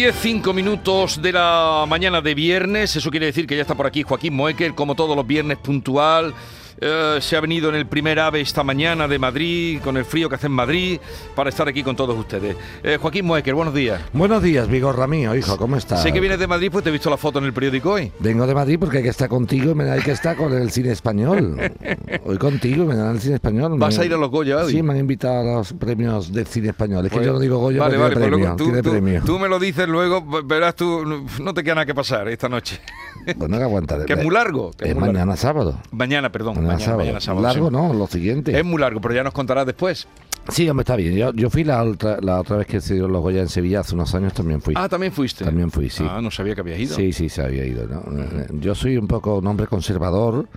Diez, cinco minutos de la mañana de viernes, eso quiere decir que ya está por aquí Joaquín Moecker, como todos los viernes puntual, eh, se ha venido en el primer AVE esta mañana de Madrid, con el frío que hace en Madrid, para estar aquí con todos ustedes. Eh, Joaquín Moecker, buenos días. Buenos días, Vigorra mío, hijo, ¿cómo estás? Sé que vienes de Madrid, pues te he visto la foto en el periódico hoy. Vengo de Madrid porque hay que estar contigo y hay que estar con el cine español. Hoy contigo, me dan el cine español. ¿Vas Me- a ir a los Goya hoy? Sí, me han invitado a los premios del cine español. Es que Pues- yo no digo Goya, vale, vale, pues premio. luego tú, tiene tú- premio. tú me lo dices luego, verás tú, no te queda nada que pasar esta noche. Bueno, que aguantaré. Que es muy largo. que Es es muy largo. mañana sábado. Mañana, perdón. Mañana, Mañana, sábado. mañana sábado, Largo sí. no, lo siguiente. Es muy largo, pero ya nos contarás después. Sí, hombre, está bien. Yo, yo fui la otra, la otra vez que se dieron los Goya en Sevilla, hace unos años también fui. Ah, también fuiste. También fui, sí. Ah, no sabía que habías ido. Sí, sí, se había ido. ¿no? Yo soy un poco un hombre conservador,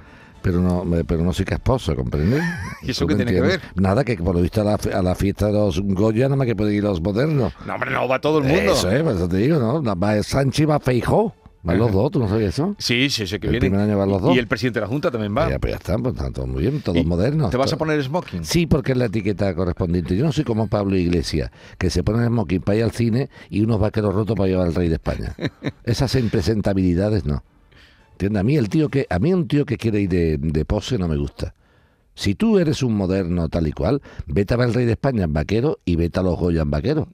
pero no, pero no soy casposo, ¿comprendes? ¿Y eso ¿Tú qué tiene que entiendes? Nada, que por lo visto a la, a la fiesta de los Goya nada más que pueden ir los modernos. No, hombre, no va todo el mundo. Eso es, por eso te digo, ¿no? Va Sánchez va Feijó. Van los dos, ¿tú no sabías eso? Sí, sí, sé que El viene. primer año van los dos. Y el presidente de la Junta también va. Ya, pues ya están, pues están todos muy bien, todos ¿Y modernos. ¿Te vas a poner smoking? Sí, porque es la etiqueta correspondiente. Yo no soy como Pablo Iglesias, que se pone el smoking para ir al cine y unos vaqueros rotos para llevar al rey de España. Esas impresentabilidades no. ¿Entiendes? A mí el tío que, a mí un tío que quiere ir de, de pose no me gusta. Si tú eres un moderno tal y cual, vete a ver al rey de España en vaquero y vete a los Goya en vaquero.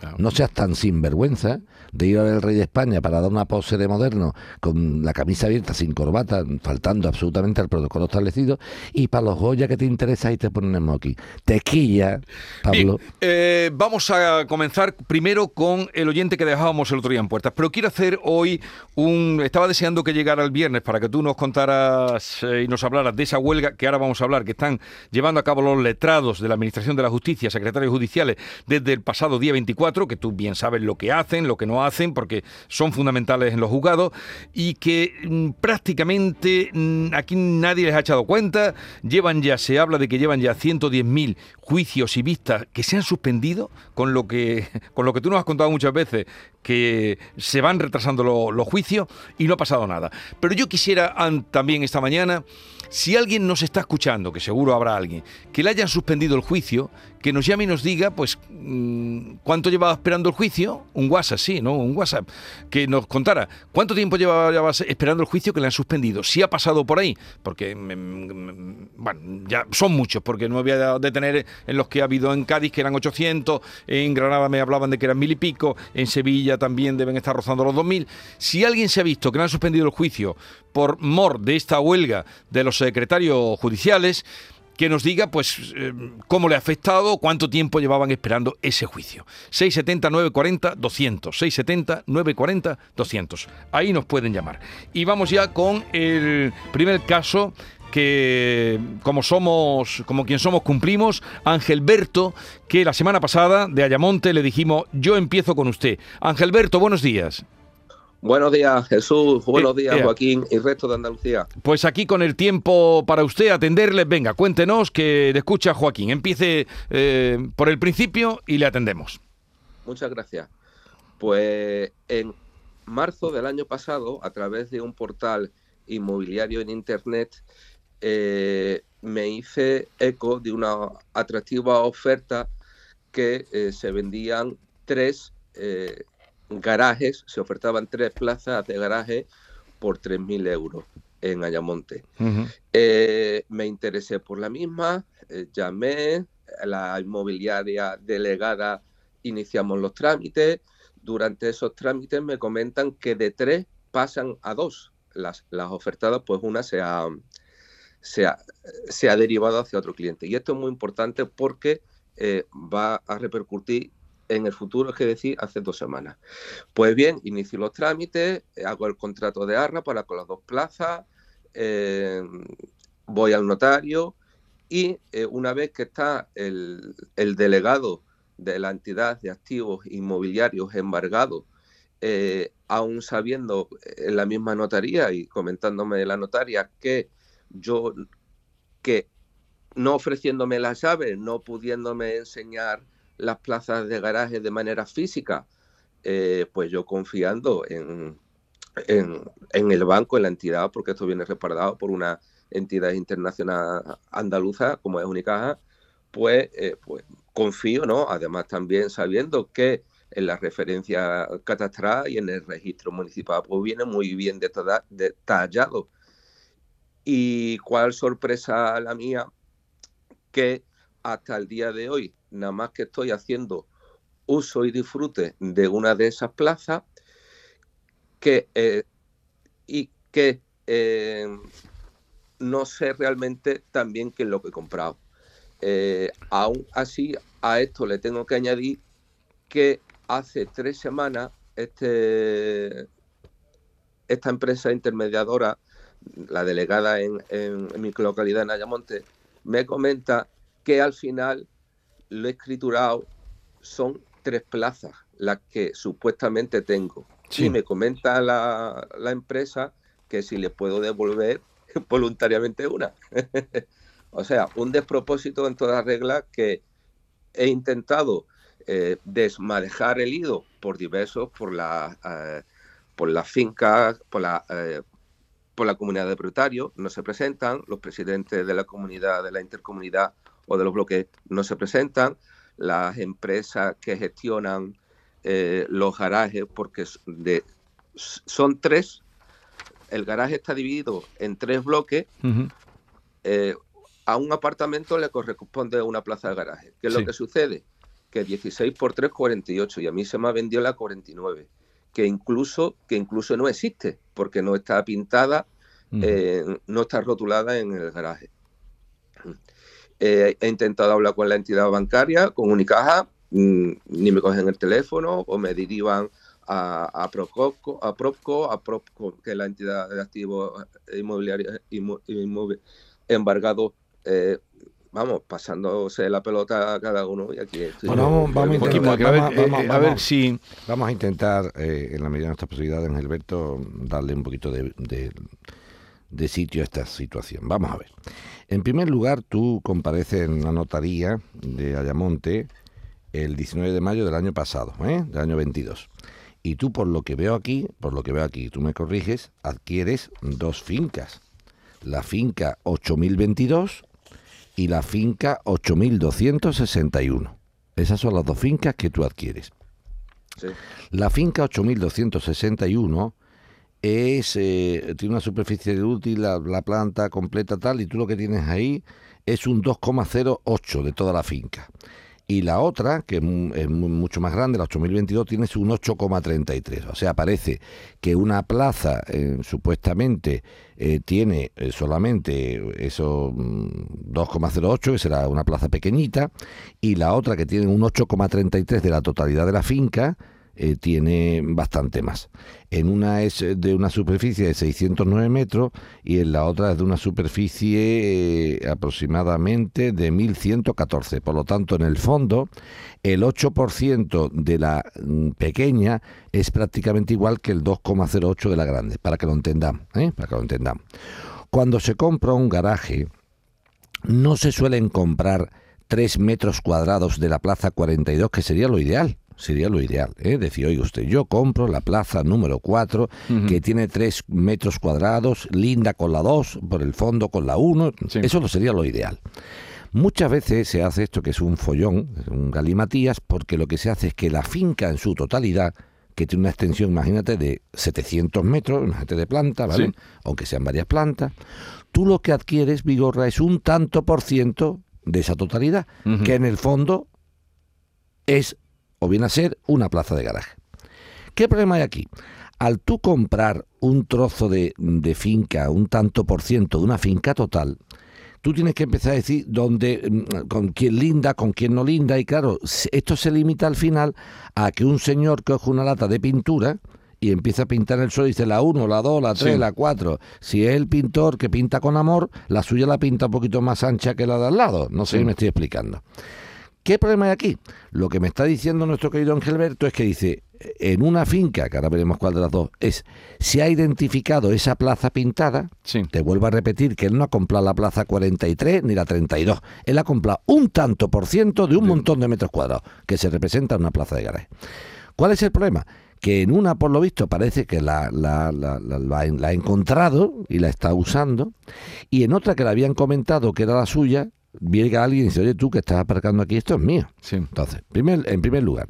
Claro. No seas tan sinvergüenza de ir a ver al rey de España para dar una pose de moderno con la camisa abierta, sin corbata, faltando absolutamente al protocolo establecido, y para los Goya que te interesa y te ponen smoking. Tequilla, Pablo. Bien, eh, vamos a comenzar primero con el oyente que dejábamos el otro día en puertas. Pero quiero hacer hoy un. Estaba deseando que llegara el viernes para que tú nos contaras eh, y nos hablaras de esa huelga que ahora vamos a hablar, que están llevando a cabo los letrados de la Administración de la Justicia, secretarios judiciales, desde el pasado día 24, que tú bien sabes lo que hacen, lo que no hacen, porque son fundamentales en los juzgados, y que mm, prácticamente mm, aquí nadie les ha echado cuenta. Llevan ya, se habla de que llevan ya 110.000 juicios y vistas que se han suspendido, con lo que, con lo que tú nos has contado muchas veces, que se van retrasando lo- los juicios y no ha pasado nada. Pero yo quisiera también esta mañana, si alguien nos está escuchando, que seguro habrá alguien, que le hayan suspendido el juicio, que nos llame y nos diga, pues, mm, cuánto llevaba esperando el juicio, un WhatsApp, sí, ¿no? Un WhatsApp, que nos contara cuánto tiempo llevaba, llevaba esperando el juicio que le han suspendido, si ha pasado por ahí, porque, mm, mm, bueno, ya son muchos, porque no me voy a detener en los que ha habido en Cádiz, que eran 800, en Granada me hablaban de que eran mil y pico, en Sevilla también deben estar rozando los 2.000. Si alguien se ha visto que le han suspendido el juicio por mor de esta huelga de los secretarios judiciales, que nos diga pues eh, cómo le ha afectado, cuánto tiempo llevaban esperando ese juicio. 670 940 200, 670 940 200. Ahí nos pueden llamar. Y vamos ya con el primer caso que como somos, como quien somos cumplimos, Ángel Berto, que la semana pasada de Ayamonte le dijimos, "Yo empiezo con usted." Ángel Berto, buenos días. Buenos días, Jesús. Buenos Eh, días, eh. Joaquín y resto de Andalucía. Pues aquí con el tiempo para usted atenderles, venga, cuéntenos que le escucha Joaquín. Empiece eh, por el principio y le atendemos. Muchas gracias. Pues en marzo del año pasado, a través de un portal inmobiliario en Internet, eh, me hice eco de una atractiva oferta que eh, se vendían tres eh, garajes, se ofertaban tres plazas de garaje por 3.000 euros en Ayamonte. Me interesé por la misma, llamé a la inmobiliaria delegada, iniciamos los trámites. Durante esos trámites me comentan que de tres pasan a dos. Las, las ofertadas, pues una se ha, se, ha, se ha derivado hacia otro cliente. Y esto es muy importante porque eh, va a repercutir en el futuro, es que decir, hace dos semanas. Pues bien, inicio los trámites, hago el contrato de arra para con las dos plazas, eh, voy al notario y eh, una vez que está el, el, delegado de la entidad de activos inmobiliarios embargado, aún sabiendo en la misma notaría y comentándome la notaria que yo que no ofreciéndome las llaves, no pudiéndome enseñar las plazas de garaje de manera física, eh, pues yo confiando en, en, el banco, en la entidad, porque esto viene respaldado por una entidad internacional andaluza como es Unicaja, pues, eh, pues confío, ¿no? Además también sabiendo que en la referencia catastral y en el registro municipal pues viene muy bien detallado. Y cuál sorpresa la mía, que hasta el día de hoy, nada más que estoy haciendo uso y disfrute de una de esas plazas, que, eh, y que eh, no sé realmente también qué es lo que he comprado. Eh, aún así, a esto le tengo que añadir que hace tres semanas este, esta empresa intermediadora, la delegada en, en, mi localidad en Ayamonte, me comenta que al final lo he escriturado son tres plazas las que supuestamente tengo. Y me comenta la, la empresa que si le puedo devolver voluntariamente una. o sea, un despropósito en toda regla que he intentado eh, desmadejar el ido por diversos, por la, eh, por las fincas, por la, eh, por la comunidad de propietarios, no se presentan, los presidentes de la comunidad, de la intercomunidad o de los bloques no se presentan, las empresas que gestionan los garajes, porque de, son tres, el garaje está dividido en tres bloques, a un apartamento le corresponde una plaza de garaje. ¿Qué es lo que sucede? que 16 por 3, 48, y a mí se me ha vendido la 49, que incluso, que incluso no existe, porque no está pintada, eh, no está rotulada en el garaje. Eh, he intentado hablar con la entidad bancaria, con Unicaja, mm, ni me cogen el teléfono o me derivan a, a, Propco, a Propco, que es la entidad de activos inmobiliarios embargados eh, vamos, pasándose la pelota a cada uno y aquí estoy. Bueno, vamos, a intentar, a ver, si... Vamos a intentar, eh, en la medida de nuestras posibilidades, Gilberto, darle un poquito de, de, sitio a esta situación. Vamos a ver. En primer lugar, tú compareces en la notaría de Ayamonte el 19 de mayo del año pasado, ¿eh? del año 22. Y tú, por lo que veo aquí, por lo que veo aquí, tú me corriges, adquieres dos fincas. La finca 8022 y la finca 8261. Esas son las dos fincas que tú adquieres. La finca 8261 es, eh, tiene una superficie de útil, la, la, planta completa tal, y tú lo que tienes ahí es un 2,08 de toda la finca y la otra, que es mucho más grande, la 8022, tiene un 8,33. O sea, parece que una plaza eh, supuestamente eh, tiene eh, solamente eso 2,08, mm, que será una plaza pequeñita, y la otra que tiene un 8,33 de la totalidad de la finca, eh, tiene bastante más. En una es de una superficie de 609 metros y en la otra es de una superficie eh, aproximadamente de 1114. Por lo tanto, en el fondo, el 8% de la mm, pequeña es prácticamente igual que el 2,08 de la grande, para que lo entendamos. ¿eh? Para que lo entendamos. Cuando se compra un garaje, no se suelen comprar 3 metros cuadrados de la plaza 42, que sería lo ideal sería lo ideal. ¿eh? Decir, oye usted, yo compro la plaza número 4, que tiene 3 metros cuadrados, linda con la 2, por el fondo con la 1, eso lo sería lo ideal. Muchas veces se hace esto que es un follón, un galimatías, porque lo que se hace es que la finca en su totalidad, que tiene una extensión, imagínate, de 700 metros, imagínate de planta, ¿vale? Aunque sean varias plantas, tú lo que adquieres, Vigorra, es un tanto por ciento de esa totalidad, que en el fondo es o viene a ser una plaza de garaje. ¿Qué problema hay aquí? Al tú comprar un trozo de, finca, un tanto por ciento de una finca total, tú tienes que empezar a decir dónde, mm, con quién linda, con quién no linda, y claro, esto se limita al final a que un señor coge una lata de pintura y empieza a pintar el suelo, dice la 1, la 2, la 3, la 4. Si es el pintor que pinta con amor, la suya la pinta un poquito más ancha que la de al lado. No sé si me estoy explicando. ¿Qué problema hay aquí? Lo que me está diciendo nuestro querido Angelberto es que dice, en una finca, que ahora veremos cuál de las dos, es, se ha identificado esa plaza pintada, Sí. te vuelvo a repetir que él no ha comprado la plaza 43 ni la 32, él ha comprado un tanto por ciento de un montón de metros cuadrados, que se representa en una plaza de garaje. ¿Cuál es el problema? Que en una, por lo visto, parece que la, la- la- la- la- la ha encontrado y la está usando, y en otra que le habían comentado que era la suya, viene alguien y dice, oye, tú que estás aparcando aquí, esto es mío. Sí. Entonces, primer, en primer lugar,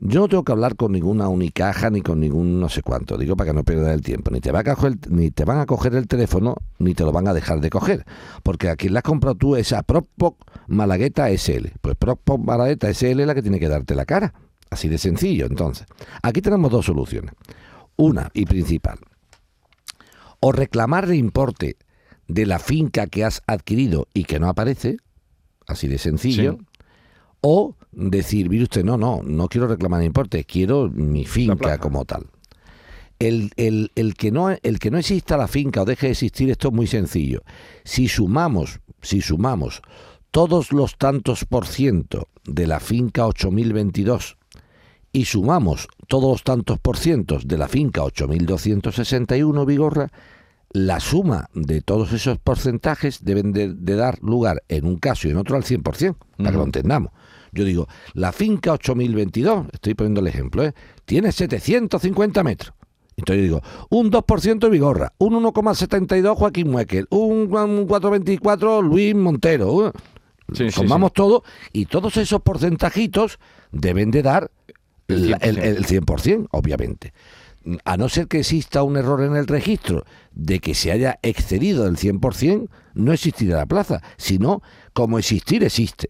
yo no tengo que hablar con ninguna unicaja ni con ningún no sé cuánto, digo para que no pierdas el tiempo, ni te, va a coger, ni te van a coger el teléfono, ni te lo van a dejar de coger, porque a quien la has comprado tú es a Propop Malagueta SL, pues Propop Malagueta SL es la que tiene que darte la cara, así de sencillo, entonces. Aquí tenemos dos soluciones, una y principal, o reclamar el importe de la finca que has adquirido y que no aparece, así de sencillo, Sí. o decir, mire usted, no, no, no quiero reclamar el importe, quiero mi finca como tal. El, el- el que no, el que no exista la finca o deje de existir, esto es muy sencillo. Si sumamos, si sumamos todos los tantos por ciento de la finca 8022 y sumamos todos los tantos por cientos de la finca 8261 Vigorra, la suma de todos esos porcentajes deben de, de dar lugar en un caso y en otro al 100%, para que lo entendamos. Yo digo, la finca 8022, estoy poniendo el ejemplo, ¿eh? tiene 750 metros. Entonces yo digo, un 2% Vigorra, un 1,72 Joaquín Muekel, un 4,24 Luis Montero. un- Sí, sí, Sumamos todo y todos esos porcentajitos deben de dar El el, 100%. el 100%, obviamente. A no ser que exista un error en el registro de que se haya excedido el 100%, no existirá la plaza, sino como existir existe.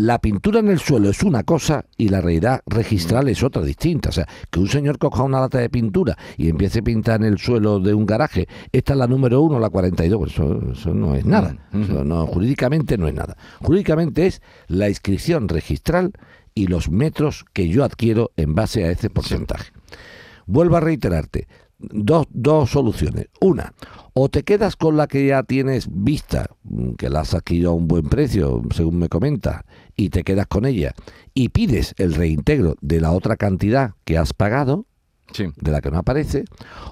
La pintura en el suelo es una cosa y la realidad registral es otra distinta. O sea, que un señor coja una lata de pintura y empiece a pintar en el suelo de un garaje, esta es la número uno, la 42, pues eso, eso no es nada. Mm, Eso no, jurídicamente no es nada. Jurídicamente es la inscripción registral y los metros que yo adquiero en base a ese porcentaje. Vuelvo a reiterarte, dos, dos soluciones. Una, o te quedas con la que ya tienes vista, mm, que la has adquirido a un buen precio, según me comentas, y te quedas con ella, y pides el reintegro de la otra cantidad que has pagado, Sí. de la que no aparece,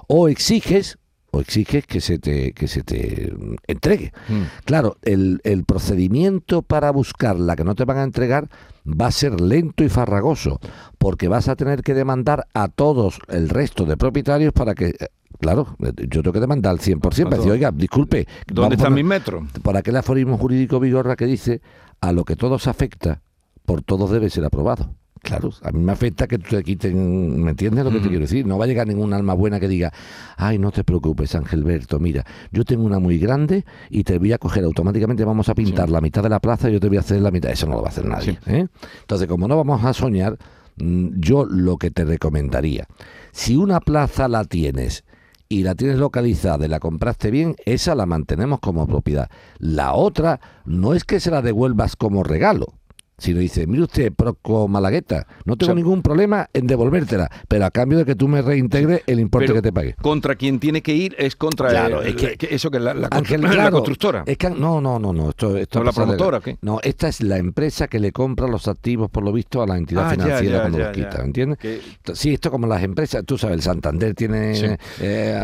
o exiges o exiges que se te que se te mm, entregue. Mm. Claro, el, el procedimiento para buscar la que no te van a entregar va a ser lento y farragoso, porque vas a tener que demandar a todos el resto de propietarios para que, eh, claro, eh, yo tengo que demandar al 100%, para decir, oiga, disculpe, ¿Dónde a están poner- mis metros? por aquel aforismo jurídico Vigorra que dice, a lo que todos afecta, por todos debe ser aprobado. Claro, a mí me afecta que te quiten, ¿me entiendes lo que te Ujú. quiero decir? No va a llegar ningún alma buena que diga, ay, no te preocupes, Angelberto, mira, yo tengo una muy grande y te voy a coger automáticamente, vamos a pintar Sí. la mitad de la plaza y yo te voy a hacer la mitad. Eso no lo va a hacer nadie. Sí. ¿eh? Entonces, como no vamos a soñar, mm, yo lo que te recomendaría, si una plaza la tienes y la tienes localizada y la compraste bien, esa la mantenemos como propiedad. La otra no es que se la devuelvas como regalo. Sino dice, mire usted, Proco Malagueta, no tengo O sea- ningún problema en devolvértela, pero a cambio de que tú me reintegres el importe que te pague. Contra quien tiene que ir es contra Claro, el- es que- eso que la, la Ángel, constru- la claro, constructora. Es que, no, no, no, no. Esto, esto ¿O la de- promotora qué? No, esta es la empresa que le compra los activos, por lo visto, a la entidad Ah, financiera ya, cuando ya, los quita. ¿entiendes? Que- Sí, esto como las empresas, tú sabes, el Santander tiene Sí. eh,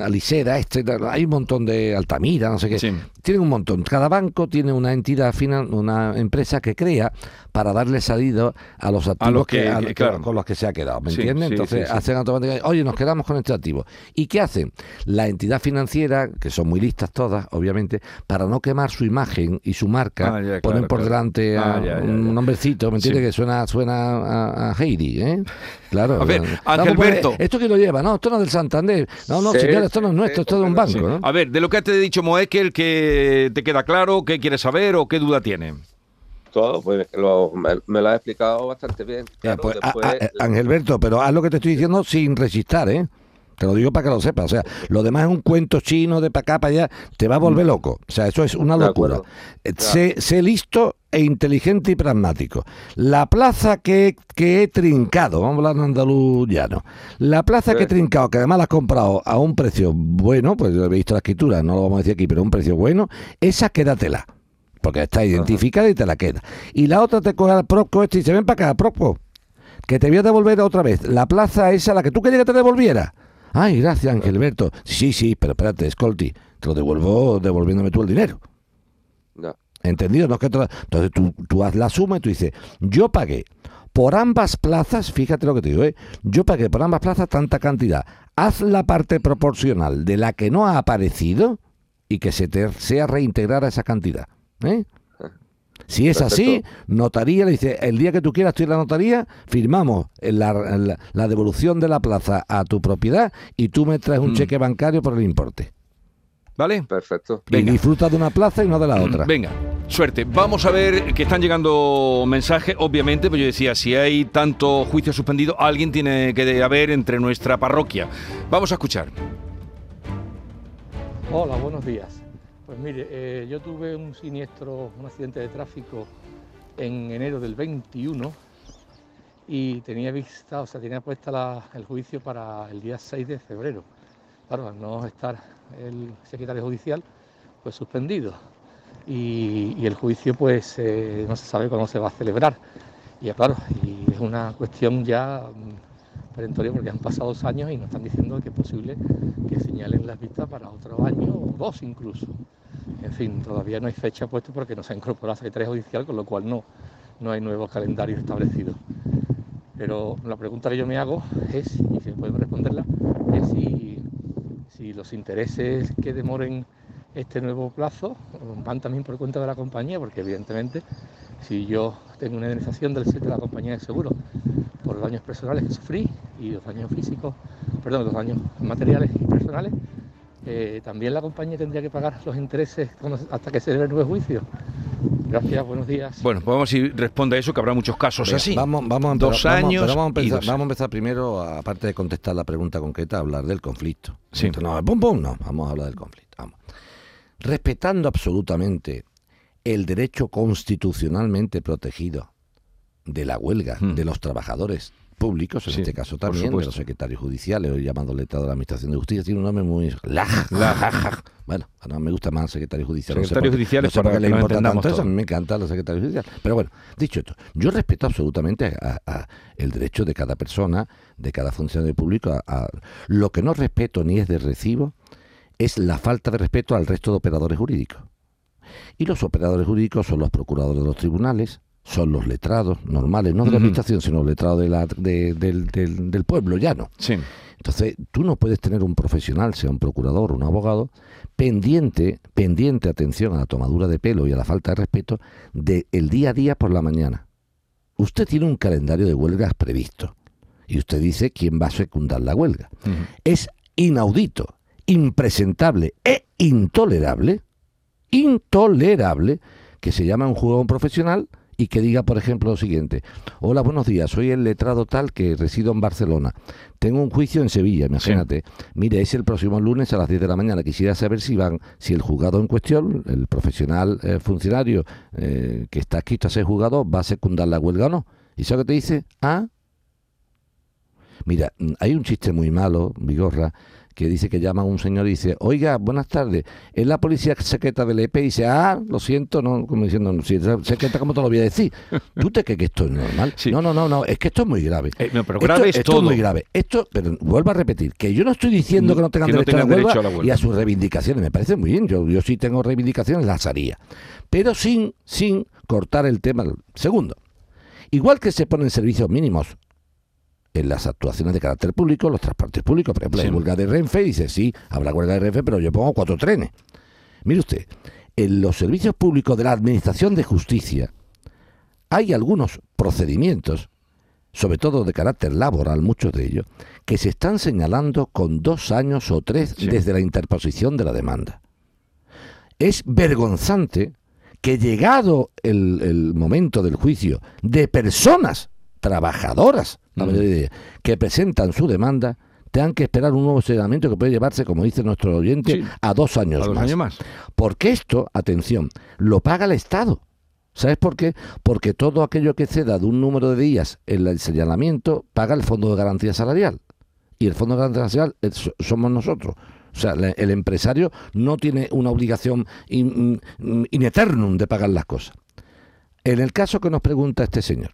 Alisera, este, hay un montón de Altamira, no sé qué. Sí. Tienen un montón. Cada banco tiene una entidad final, una empresa que crea para darle salida a los activos los que- a- que- claro. con los que se ha quedado, ¿me Sí, entiendes? sí, Entonces sí, hacen automáticamente, oye, nos quedamos con este activo. ¿Y qué hacen? La entidad financiera, que son muy listas todas, obviamente, para no quemar su imagen y su marca, Ah, ya, ponen claro, por claro. delante a Ah, ya, ya, un nombrecito, ¿me entiendes? Que suena, suena a, a Heidi, ¿eh? Claro. A ver, Vamos, Angelberto. pues, ¿Esto que lo lleva? No, esto no es del Santander. No, no, señor, esto no es nuestro, esto es de un banco. A ver, de lo que te he dicho, Moekel, ¿qué te queda claro? ¿Qué quieres saber o qué duda tiene? Todo, pues lo- me, me lo ha explicado bastante bien. Ya, Claro, pues, a- después- a- eh, Angelberto, pero haz lo que te estoy diciendo sin resistar, ¿eh? Te lo digo para que lo sepas. O sea, lo demás es un cuento chino de para acá, para allá. Te va a volver loco. O sea, eso es una locura. Eh, Sé, sé listo e inteligente y pragmático. La plaza que, que he trincado, vamos a hablar en andaluz llano. La plaza que he trincado, que además la has comprado a un precio bueno, pues yo he visto la escritura, no lo vamos a decir aquí, pero un precio bueno, esa quédatela. Porque está identificada y te la queda. Y la otra te coge al Proco este y dice, ven para acá, Proco. que te voy a devolver otra vez la plaza esa, la que tú querías que te devolviera. Ay, gracias, Angelberto. Sí, sí, pero espérate, Scolti, te lo devuelvo devolviéndome tú el dinero. No. ¿Entendido? No es que te lo- Entonces tú, tú haz la suma y tú dices, yo pagué por ambas plazas, fíjate lo que te digo, ¿eh? yo pagué por ambas plazas tanta cantidad. Haz la parte proporcional de la que no ha aparecido y que se te sea reintegrada esa cantidad. ¿Eh? Si es así, notaría, le dice, el día que tú quieras estoy en la notaría, firmamos la, en la- la devolución de la plaza a tu propiedad y tú me traes un Mm. cheque bancario por el importe. ¿Vale? Perfecto. Venga. Y disfrutas de una plaza y no de la otra. Venga, suerte. Vamos a ver que están llegando mensajes, obviamente, pues yo decía, si hay tanto juicio suspendido, alguien tiene que haber entre nuestra parroquia. Vamos a escuchar. Hola, buenos días. Pues mire, eh, yo tuve un siniestro, un accidente de tráfico en enero del 21 y tenía vista, o sea, tenía puesta el juicio para el día 6 de febrero. Claro, al no estar el secretario judicial, pues suspendido. Y, el juicio, pues, eh, no se sabe cuándo se va a celebrar. Y claro, es una cuestión ya mm, perentoria porque han pasado dos años y nos están diciendo que es posible que señalen las vistas para otro año o dos incluso. En fin, todavía no hay fecha puesta porque no se ha incorporado la Secretaría Judicial, con lo cual no, no hay nuevos calendarios establecidos. Pero la pregunta que yo me hago es, y si pueden responderla, es si, los intereses que demoren este nuevo plazo van también por cuenta de la compañía, porque evidentemente si yo tengo una indemnización del, de la compañía de seguro por los daños personales que sufrí y los daños físicos, perdón, los daños materiales y personales, eh, también la compañía tendría que pagar los intereses hasta que se dé el nuevo juicio. Gracias, buenos días. Bueno, pues vamos a si responde a eso, que habrá muchos casos así. Vamos, vamos, a empezar- Dos años pero vamos, a y empezar, dos vamos a empezar primero, aparte de contestar la pregunta concreta, a hablar del conflicto. Sí. No, pum, pum, no, vamos a hablar del conflicto. Vamos. Respetando absolutamente el derecho constitucionalmente protegido de la huelga Hmm. de los trabajadores públicos, en Sí, este caso también, de los secretarios judiciales, hoy llamado letrado de la Administración de Justicia, tiene un nombre muy... Laj, laj, laj. Bueno, ahora me gusta más secretario judicial. no sé Secretarios por qué- judiciales no sé para le que nos importa tanto eso, a mí me encanta los secretarios judiciales. Pero bueno, dicho esto, yo respeto absolutamente a, a- el derecho de cada persona, de cada funcionario público. A, a- lo que no respeto ni es de recibo es la falta de respeto al resto de operadores jurídicos. Y los operadores jurídicos son los procuradores de los tribunales, son los letrados normales, no de la administración, sino los letrados de la- de- del, del- del pueblo llano. Sí. Entonces, tú no puedes tener un profesional, sea un procurador o un abogado, pendiente, pendiente atención a la tomadura de pelo y a la falta de respeto del día a día por la mañana. Usted tiene un calendario de huelgas previsto y usted dice quién va a secundar la huelga. Es inaudito, impresentable e intolerable, intolerable que se llame a un jugador profesional y que diga, por ejemplo, lo siguiente. Hola, buenos días, soy el letrado tal que resido en Barcelona. Tengo un juicio en Sevilla, imagínate. Mire, es el próximo lunes a las 10 de la mañana. Quisiera saber si van, si el juzgado en cuestión, el profesional eh, funcionario eh, que está aquí, a ser juzgado, va a secundar la huelga o no. ¿Y eso que te dice? Ah, Mira, mm, hay un chiste muy malo, Vigorra, que dice que llama a un señor y dice, oiga, buenas tardes, es la policía secreta del EP y dice, ah, lo siento, no, como diciendo, "No, si es secreta, ¿cómo te lo voy a decir? ¿Tú te crees que esto es normal? Sí. No, no, no, no, es que esto es muy grave. Eh, no, pero Esto- grave es esto todo. muy grave. Esto, pero vuelvo a repetir, que yo no estoy diciendo que no tengan, Que no derecho, a la tengan derecho huelga a la huelga. y a sus reivindicaciones. Me parece muy bien. Yo, yo sí tengo reivindicaciones, las haría. Pero sin, sin cortar el tema. Segundo, igual que se ponen servicios mínimos en las actuaciones de carácter público, los transportes públicos, por ejemplo, Sí. hay huelga de Renfe, y dice, sí, habrá huelga de Renfe, pero yo pongo cuatro trenes. Mire usted, en los servicios públicos de la Administración de Justicia hay algunos procedimientos, sobre todo de carácter laboral, muchos de ellos, que se están señalando con dos años o tres Sí. desde la interposición de la demanda. Es vergonzante que llegado el, el momento del juicio de personas trabajadoras, la mayoría de ellas, que presentan su demanda, tengan que esperar un nuevo señalamiento que puede llevarse, como dice nuestro oyente, Sí. a dos años A dos más. años más. Porque esto, atención, lo paga el Estado. ¿Sabes por qué? Porque todo aquello que ceda de un número de días en el señalamiento paga el Fondo de Garantía Salarial. Y el Fondo de Garantía Salarial eh, so- somos nosotros. O sea, el empresario no tiene una obligación in- in eternum de pagar las cosas. En el caso que nos pregunta este señor,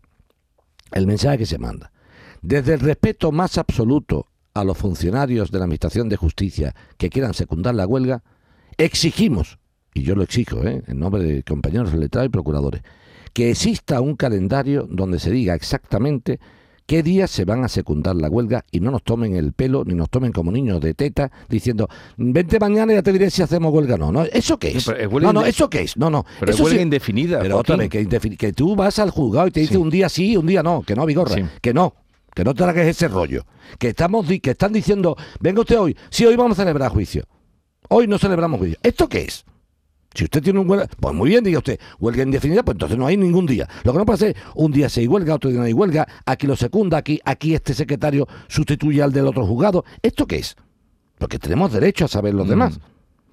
el mensaje que se manda, Desde el respeto más absoluto a los funcionarios de la Administración de Justicia que quieran secundar la huelga, exigimos, y yo lo exijo, ¿eh? en nombre de compañeros letrados y procuradores, que exista un calendario donde se diga exactamente qué días se van a secundar la huelga y no nos tomen el pelo ni nos tomen como niños de teta diciendo vente mañana y ya te diré si hacemos huelga o no. no. ¿Eso qué es? No, es huelga no, ¿eso qué es? No, no. Pero es eso huelga sí- indefinida. Pero otra vez, que, que tú vas al juzgado y te dice Sí. un día sí, un día no, que no, Vigorra, Sí. que no. Que no tragues ese rollo. Que estamos que están diciendo, venga usted hoy, sí, hoy vamos a celebrar juicio. Hoy no celebramos juicio. ¿Esto qué es? Si usted tiene un huelga, pues muy bien, diga usted, huelga indefinida, pues entonces no hay ningún día. Lo que no puede ser, un día se hay huelga, otro día no hay huelga, aquí lo secunda, aquí, aquí este secretario sustituye al del otro juzgado. ¿Esto qué es? Porque tenemos derecho a saber los Mm. demás.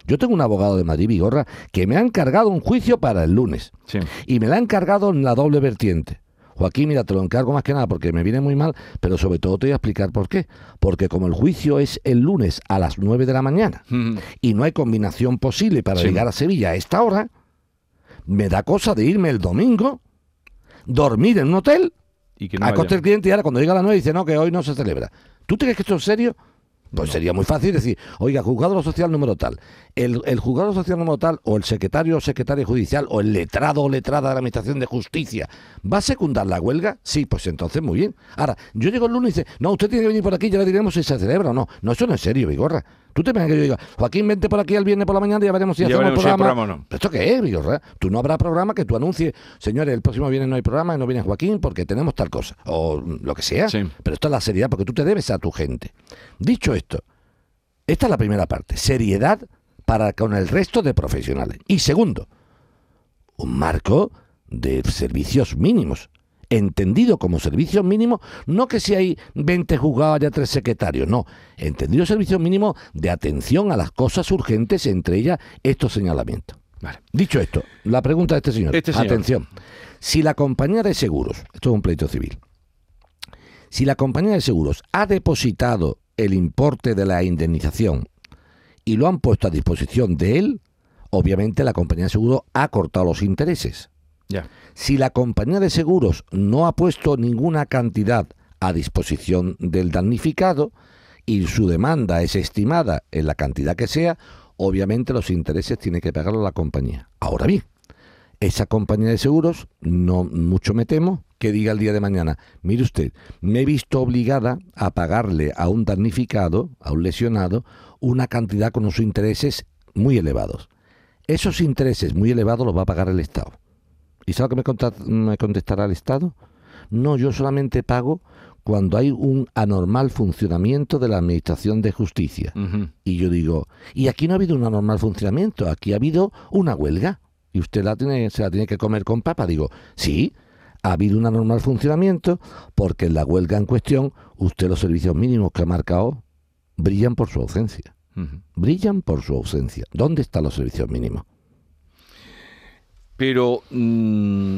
Yo tengo un abogado de Madrid, Vigorra, que me ha encargado un juicio para el lunes. Sí. Y me la ha encargado en la doble vertiente. Joaquín, mira, te lo encargo más que nada porque me viene muy mal, pero sobre todo te voy a explicar por qué. Porque como el juicio es el lunes a las 9 de la mañana y no hay combinación posible para Sí. llegar a Sevilla a esta hora, me da cosa de irme el domingo, dormir en un hotel, Y que no acoste haya- el cliente y ahora cuando llega a las 9 dice, no, que hoy no se celebra. ¿Tú crees que esto es serio? Pues sería muy fácil decir, oiga, juzgado social número tal, el, el juzgado social número tal, o el secretario o secretaria judicial, o el letrado o letrada de la Administración de Justicia, ¿va a secundar la huelga? Sí, pues entonces muy bien. Ahora, yo llego el lunes y dice, no, usted tiene que venir por aquí, ya le diremos si se celebra o no. No, eso no es serio, Vigorra. Tú te imaginas que yo diga, Joaquín, vente por aquí el viernes por la mañana y ya veremos si Ya hacemos veremos si programa. programa no. ¿Esto qué es, Vigorra? Tú no habrá programa que tú anuncies, señores, el próximo viernes no hay programa y no viene Joaquín porque tenemos tal cosa, o lo que sea. Sí. Pero esto es la seriedad, porque tú te debes a tu gente. Dicho esto, esta es la primera parte, seriedad para con el resto de profesionales. Y segundo, un marco de servicios mínimos. Entendido como servicios mínimos, no que si hay 20 juzgados haya tres secretarios, no. Entendido servicios mínimos de atención a las cosas urgentes, entre ellas estos señalamientos. Vale. Dicho esto, la pregunta de este señor. Este señor. Atención. Si la compañía de seguros, esto es un pleito civil, si la compañía de seguros ha depositado el importe de la indemnización y lo han puesto a disposición de él, obviamente la compañía de seguros ha cortado los intereses. Si la compañía de seguros no ha puesto ninguna cantidad a disposición del damnificado y su demanda es estimada en la cantidad que sea, obviamente los intereses tiene que pagarlo la compañía. Ahora bien, esa compañía de seguros, no mucho me temo que diga el día de mañana, mire usted, me he visto obligada a pagarle a un damnificado, a un lesionado, una cantidad con unos intereses muy elevados. Esos intereses muy elevados los va a pagar el Estado. ¿Y sabe lo que me, contestará el Estado? No, yo solamente pago cuando hay un anormal funcionamiento de la Administración de Justicia. Y yo digo, y aquí no ha habido un anormal funcionamiento, aquí ha habido una huelga. Y usted la tiene, se la tiene que comer con papa. Digo, sí, ha habido un anormal funcionamiento porque en la huelga en cuestión, usted los servicios mínimos que ha marcado brillan por su ausencia. Brillan por su ausencia. ¿Dónde están los servicios mínimos? Pero mm,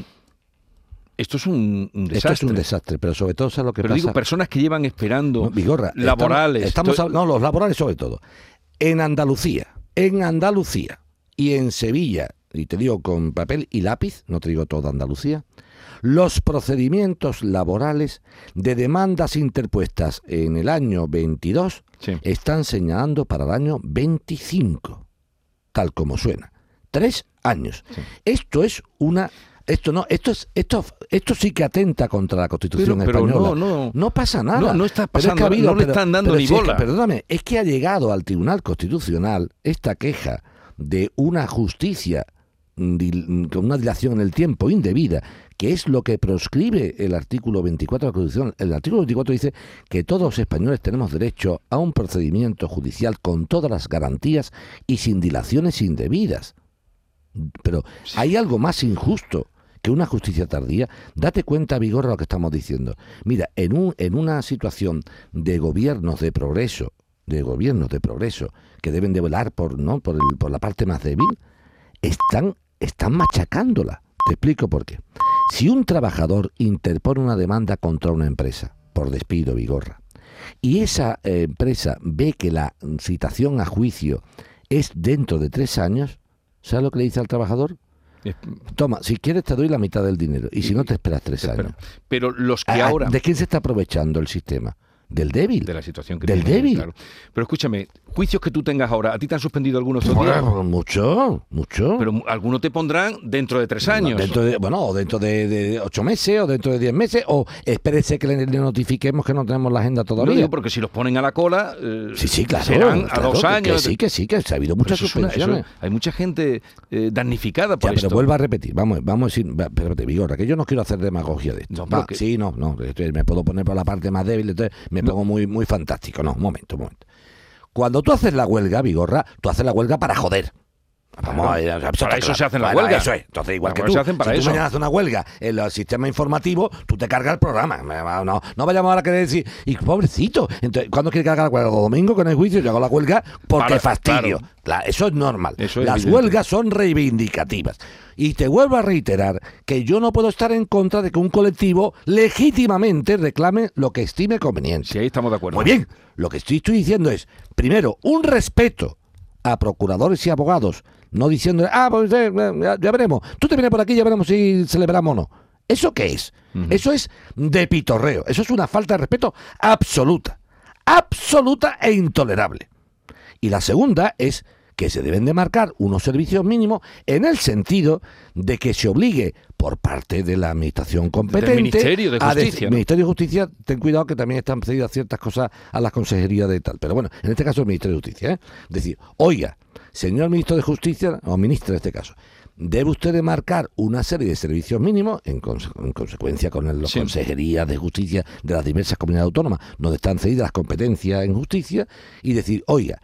esto es un, un Esto desastre. es un desastre, pero sobre todo, ¿sabes lo que Pero pasa? digo, personas que llevan esperando No, Vigorra, laborales. Estamos, estamos no, los laborales sobre todo. En Andalucía, en Andalucía y en Sevilla, y te digo con papel y lápiz, no te digo toda Andalucía, los procedimientos laborales de demandas interpuestas en el año 22 Sí. están señalando para el año 25, tal como suena. Tres años. Sí. Esto es una... Esto no, esto es, esto, esto sí que atenta contra la Constitución Pero- pero española. no, no. No pasa nada. No, no está es que pasando, ha habido- no le están dando pero ni es que, bola. perdóname, es que ha llegado al Tribunal Constitucional esta queja de una justicia con una dilación en el tiempo indebida, que es lo que proscribe el artículo 24 de la Constitución. El artículo 24 dice que todos los españoles tenemos derecho a un procedimiento judicial con todas las garantías y sin dilaciones indebidas. Pero hay algo más injusto que una justicia tardía. Date cuenta, Vigorra, lo que estamos diciendo. Mira, en, un, en una situación de gobiernos de progreso, de gobiernos de progreso, que deben de velar por, ¿no? por, el- por la parte más débil, están, están machacándola. Te explico por qué. Si un trabajador interpone una demanda contra una empresa, por despido, Vigorra, y esa eh, empresa ve que la citación a juicio es dentro de tres años, ¿sabe lo que le dice al trabajador? Toma, si quieres te doy la mitad del dinero y si no te esperas tres años. pero los que Ah, ahora... ¿De quién se está aprovechando el sistema? Del débil. de la situación que Del tiene, débil. claro. Pero escúchame, juicios que tú tengas ahora, ¿a ti te han suspendido algunos? Bueno, mucho, mucho. Pero algunos te pondrán dentro de tres años. Dentro de, bueno, o dentro de, de ocho meses, o dentro de diez meses, o espérese que le, le notifiquemos que no tenemos la agenda todavía. digo porque si los ponen a la cola, eh, Sí, sí, claro. serán a dos que- años. Que sí, que sí, que ha habido muchas una- eso- suspensiones. hay mucha gente eh, damnificada por Ya, pero vuelvo a repetir, vamos, vamos a decir, espérate, Vigorra, que yo no quiero hacer demagogia de esto. No, pero Va, que- Sí, no, no, me puedo poner por la parte más débil, entonces me pongo muy, muy fantástico. No, un momento, un momento. Cuando tú haces la huelga, Vigorra, tú haces la huelga para joder. Vamos Claro. a ver, Para está eso se hacen las huelgas. Eso es. Entonces, igual que tú, se hacen para si eso. tú mañana haces una huelga en el sistema informativo, tú te cargas el programa. No, no vayamos ahora a querer decir, y pobrecito, entonces, ¿cuándo quiere cargar la huelga? ¿Los domingos con el juicio? Yo hago la huelga porque Para- fastidio. claro. Eso es normal. Eso es Las evidente. huelgas son reivindicativas. Y te vuelvo a reiterar que yo no puedo estar en contra de que un colectivo legítimamente reclame lo que estime conveniente. Si ahí estamos de acuerdo. Muy bien, lo que estoy, estoy diciendo es, primero, un respeto a procuradores y abogados, no diciendo, ah, pues eh, ya, ya veremos, tú te vienes por aquí, ya veremos si celebramos o no. ¿Eso qué es? Eso es de pitorreo, eso es una falta de respeto absoluta, absoluta e intolerable. Y la segunda es que se deben de marcar unos servicios mínimos en el sentido de que se obligue por parte de la administración competente Ministerio de Justicia, ¿no? Ministerio de Justicia, ten cuidado que también están pedidas ciertas cosas a la consejería de tal. Pero bueno, en este caso el Ministerio de Justicia. ¿eh? Decir, oiga, señor ministro de Justicia, o ministra en este caso, debe usted de marcar una serie de servicios mínimos en, conse- en consecuencia con las Sí. consejerías de justicia de las diversas comunidades autónomas, donde están cedidas las competencias en justicia, y decir, oiga,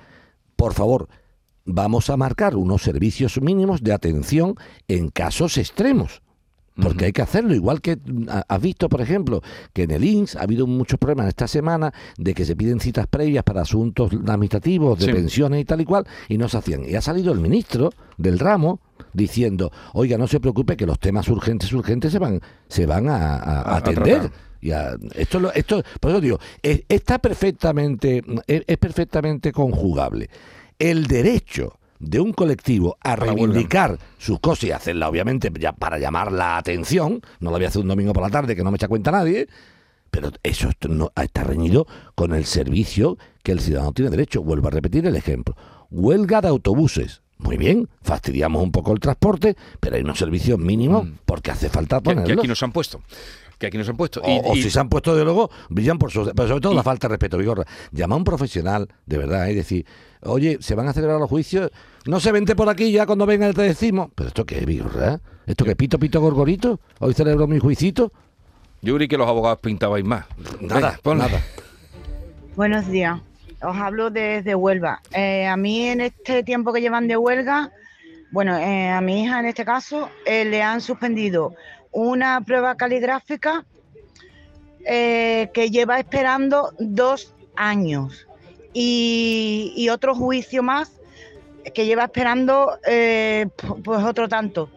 por favor, vamos a marcar unos servicios mínimos de atención en casos extremos. Porque hay que hacerlo, igual que ha- has visto, por ejemplo, que en el INS ha habido muchos problemas esta semana de que se piden citas previas para asuntos administrativos, de Sí. pensiones y tal y cual, y no se hacían. Y ha salido el ministro del ramo diciendo, oiga, no se preocupe que los temas urgentes, urgentes se van, se van a, atender. Y a- esto, lo- esto, por eso digo, es- está perfectamente, es, es perfectamente conjugable el derecho de un colectivo a la reivindicar sus cosas y hacerla, obviamente, ya para llamar la atención, no lo voy a hacer un domingo por la tarde que no me echa cuenta nadie, pero eso no- está reñido con el servicio que el ciudadano tiene derecho. Vuelvo a repetir el ejemplo. Huelga de autobuses. Muy bien, fastidiamos un poco el transporte, pero hay unos servicios mínimos porque hace falta Mm. que, ponerlos. aquí nos han puesto. Que aquí nos han puesto. O, Y- o y- si se han puesto de luego, brillan por su... Pero sobre todo y- la falta de respeto, Vigorra. Llama a un profesional, de verdad, y decir, oye, se van a celebrar los juicios, no se vente por aquí ya cuando venga te decimos. ¿Pero esto qué es, Vigorra? ¿Esto qué, pito, pito, gorgorito? ¿Hoy celebro mi juicito? Yo creí que los abogados pintabais más. Nada, ponle. nada. Buenos días. Os hablo desde Huelva. Eh, a mí en este tiempo que llevan de huelga, bueno, eh, a mi hija en este caso eh, le han suspendido una prueba caligráfica eh, que lleva esperando dos años y, otro juicio más que lleva esperando eh, pu- pues otro tanto.